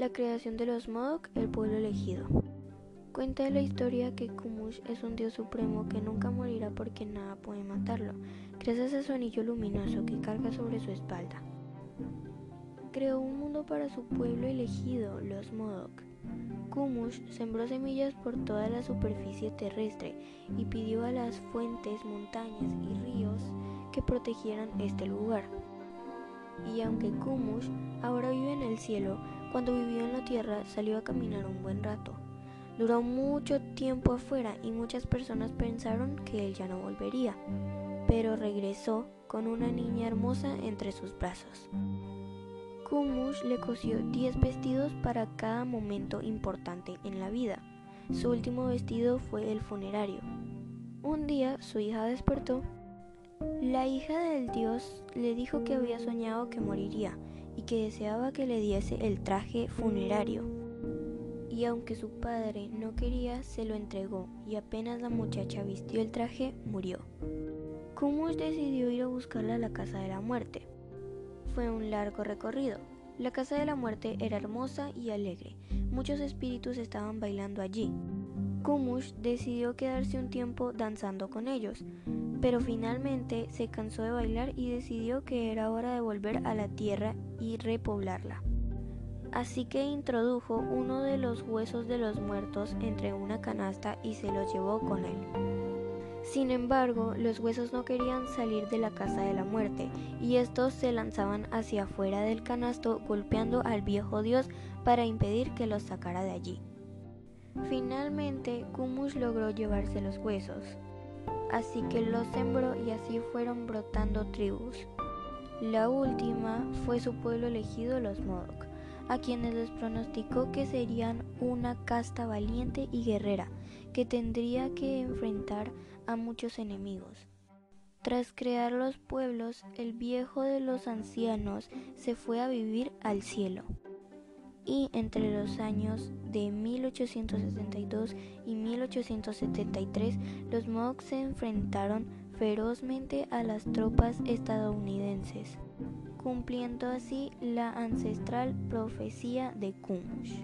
La creación de los Modok, el pueblo elegido. Cuenta la historia que Kumush es un dios supremo que nunca morirá porque nada puede matarlo, gracias a su anillo luminoso que carga sobre su espalda. Creó un mundo para su pueblo elegido, los Modok. Kumush sembró semillas por toda la superficie terrestre y pidió a las fuentes, montañas y ríos que protegieran este lugar. Y aunque Kumush ahora vive en el cielo, cuando vivió en la tierra salió a caminar un buen rato. Duró mucho tiempo afuera y muchas personas pensaron que él ya no volvería, pero regresó con una niña hermosa entre sus brazos. Kumush le cosió 10 vestidos para cada momento importante en la vida. Su último vestido fue el funerario. Un día su hija despertó. La hija del dios le dijo que había soñado que moriría y que deseaba que le diese el traje funerario y aunque su padre no quería, se lo entregó y apenas la muchacha vistió el traje, murió. Kumush decidió ir a buscarla a la casa de la muerte. Fue un largo recorrido. La casa de la muerte era hermosa y alegre. Muchos espíritus estaban bailando allí. Kumush decidió quedarse un tiempo danzando con ellos, pero finalmente se cansó de bailar y decidió que era hora de volver a la tierra y repoblarla así que introdujo uno de los huesos de los muertos entre una canasta y se los llevó con él. Sin embargo, los huesos no querían salir de la casa de la muerte, y estos se lanzaban hacia afuera del canasto golpeando al viejo dios para impedir que los sacara de allí. Finalmente, Kumush logró llevarse los huesos, así que los sembró y así fueron brotando tribus. La última fue su pueblo elegido, los Modok a quienes les pronosticó que serían una casta valiente y guerrera, que tendría que enfrentar a muchos enemigos. Tras crear los pueblos, el viejo de los ancianos se fue a vivir al cielo y entre los años de 1872 y 1873 los Mohawks se enfrentaron ferozmente a las tropas estadounidenses, cumpliendo así la ancestral profecía de Kumush.